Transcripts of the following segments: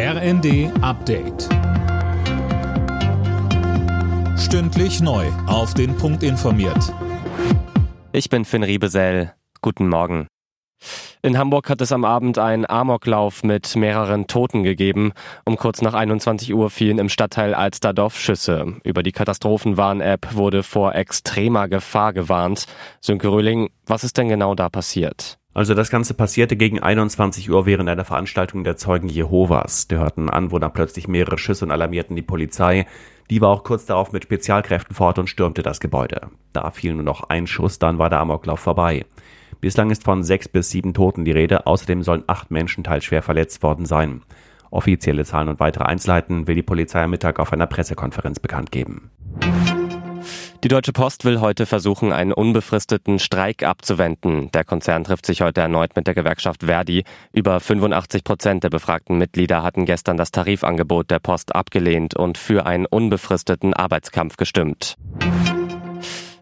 RND Update. Stündlich neu. Auf den Punkt informiert. Ich bin Finn Riebesell. Guten Morgen. In Hamburg hat es am Abend einen Amoklauf mit mehreren Toten gegeben. Um kurz nach 21 Uhr fielen im Stadtteil Alsterdorf Schüsse. Über die Katastrophenwarn-App wurde vor extremer Gefahr gewarnt. Sönke Röhling, was ist denn genau da passiert? Also das Ganze passierte gegen 21 Uhr während einer Veranstaltung der Zeugen Jehovas. Die hörten Anwohner plötzlich mehrere Schüsse und alarmierten die Polizei. Die war auch kurz darauf mit Spezialkräften fort und stürmte das Gebäude. Da fiel nur noch ein Schuss, dann war der Amoklauf vorbei. Bislang ist von sechs bis sieben Toten die Rede, außerdem sollen acht Menschen teils schwer verletzt worden sein. Offizielle Zahlen und weitere Einzelheiten will die Polizei am Mittag auf einer Pressekonferenz bekannt geben. Die Deutsche Post will heute versuchen, einen unbefristeten Streik abzuwenden. Der Konzern trifft sich heute erneut mit der Gewerkschaft Verdi. Über 85 Prozent der befragten Mitglieder hatten gestern das Tarifangebot der Post abgelehnt und für einen unbefristeten Arbeitskampf gestimmt.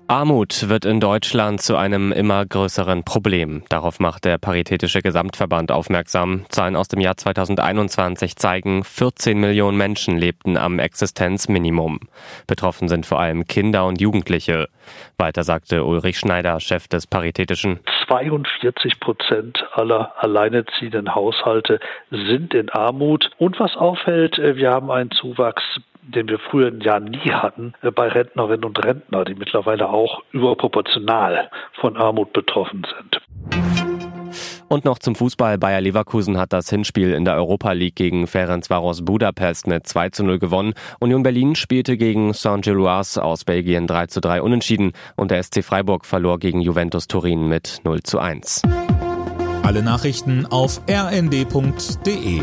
Armut wird in Deutschland zu einem immer größeren Problem. Darauf macht der Paritätische Gesamtverband aufmerksam. Zahlen aus dem Jahr 2021 zeigen, 14 Millionen Menschen lebten am Existenzminimum. Betroffen sind vor allem Kinder und Jugendliche. Weiter sagte Ulrich Schneider, Chef des Paritätischen. 42 Prozent aller alleinerziehenden Haushalte sind in Armut. Und was auffällt, wir haben einen Zuwachs den wir früher ja nie hatten, äh, bei Rentnerinnen und Rentner, die mittlerweile auch überproportional von Armut betroffen sind. Und noch zum Fußball. Bayer Leverkusen hat das Hinspiel in der Europa League gegen Ferencvaros Budapest mit 2 zu 0 gewonnen. Union Berlin spielte gegen Saint-Gilloise aus Belgien 3 zu 3 unentschieden und der SC Freiburg verlor gegen Juventus Turin mit 0 zu 1. Alle Nachrichten auf rnd.de